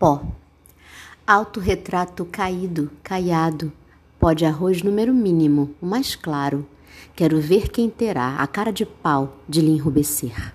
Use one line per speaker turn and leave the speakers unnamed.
Pó. Autorretrato caído, caiado. Pó de arroz número mínimo, o mais claro. Quero ver quem terá a cara de pau de lhe enrubescer.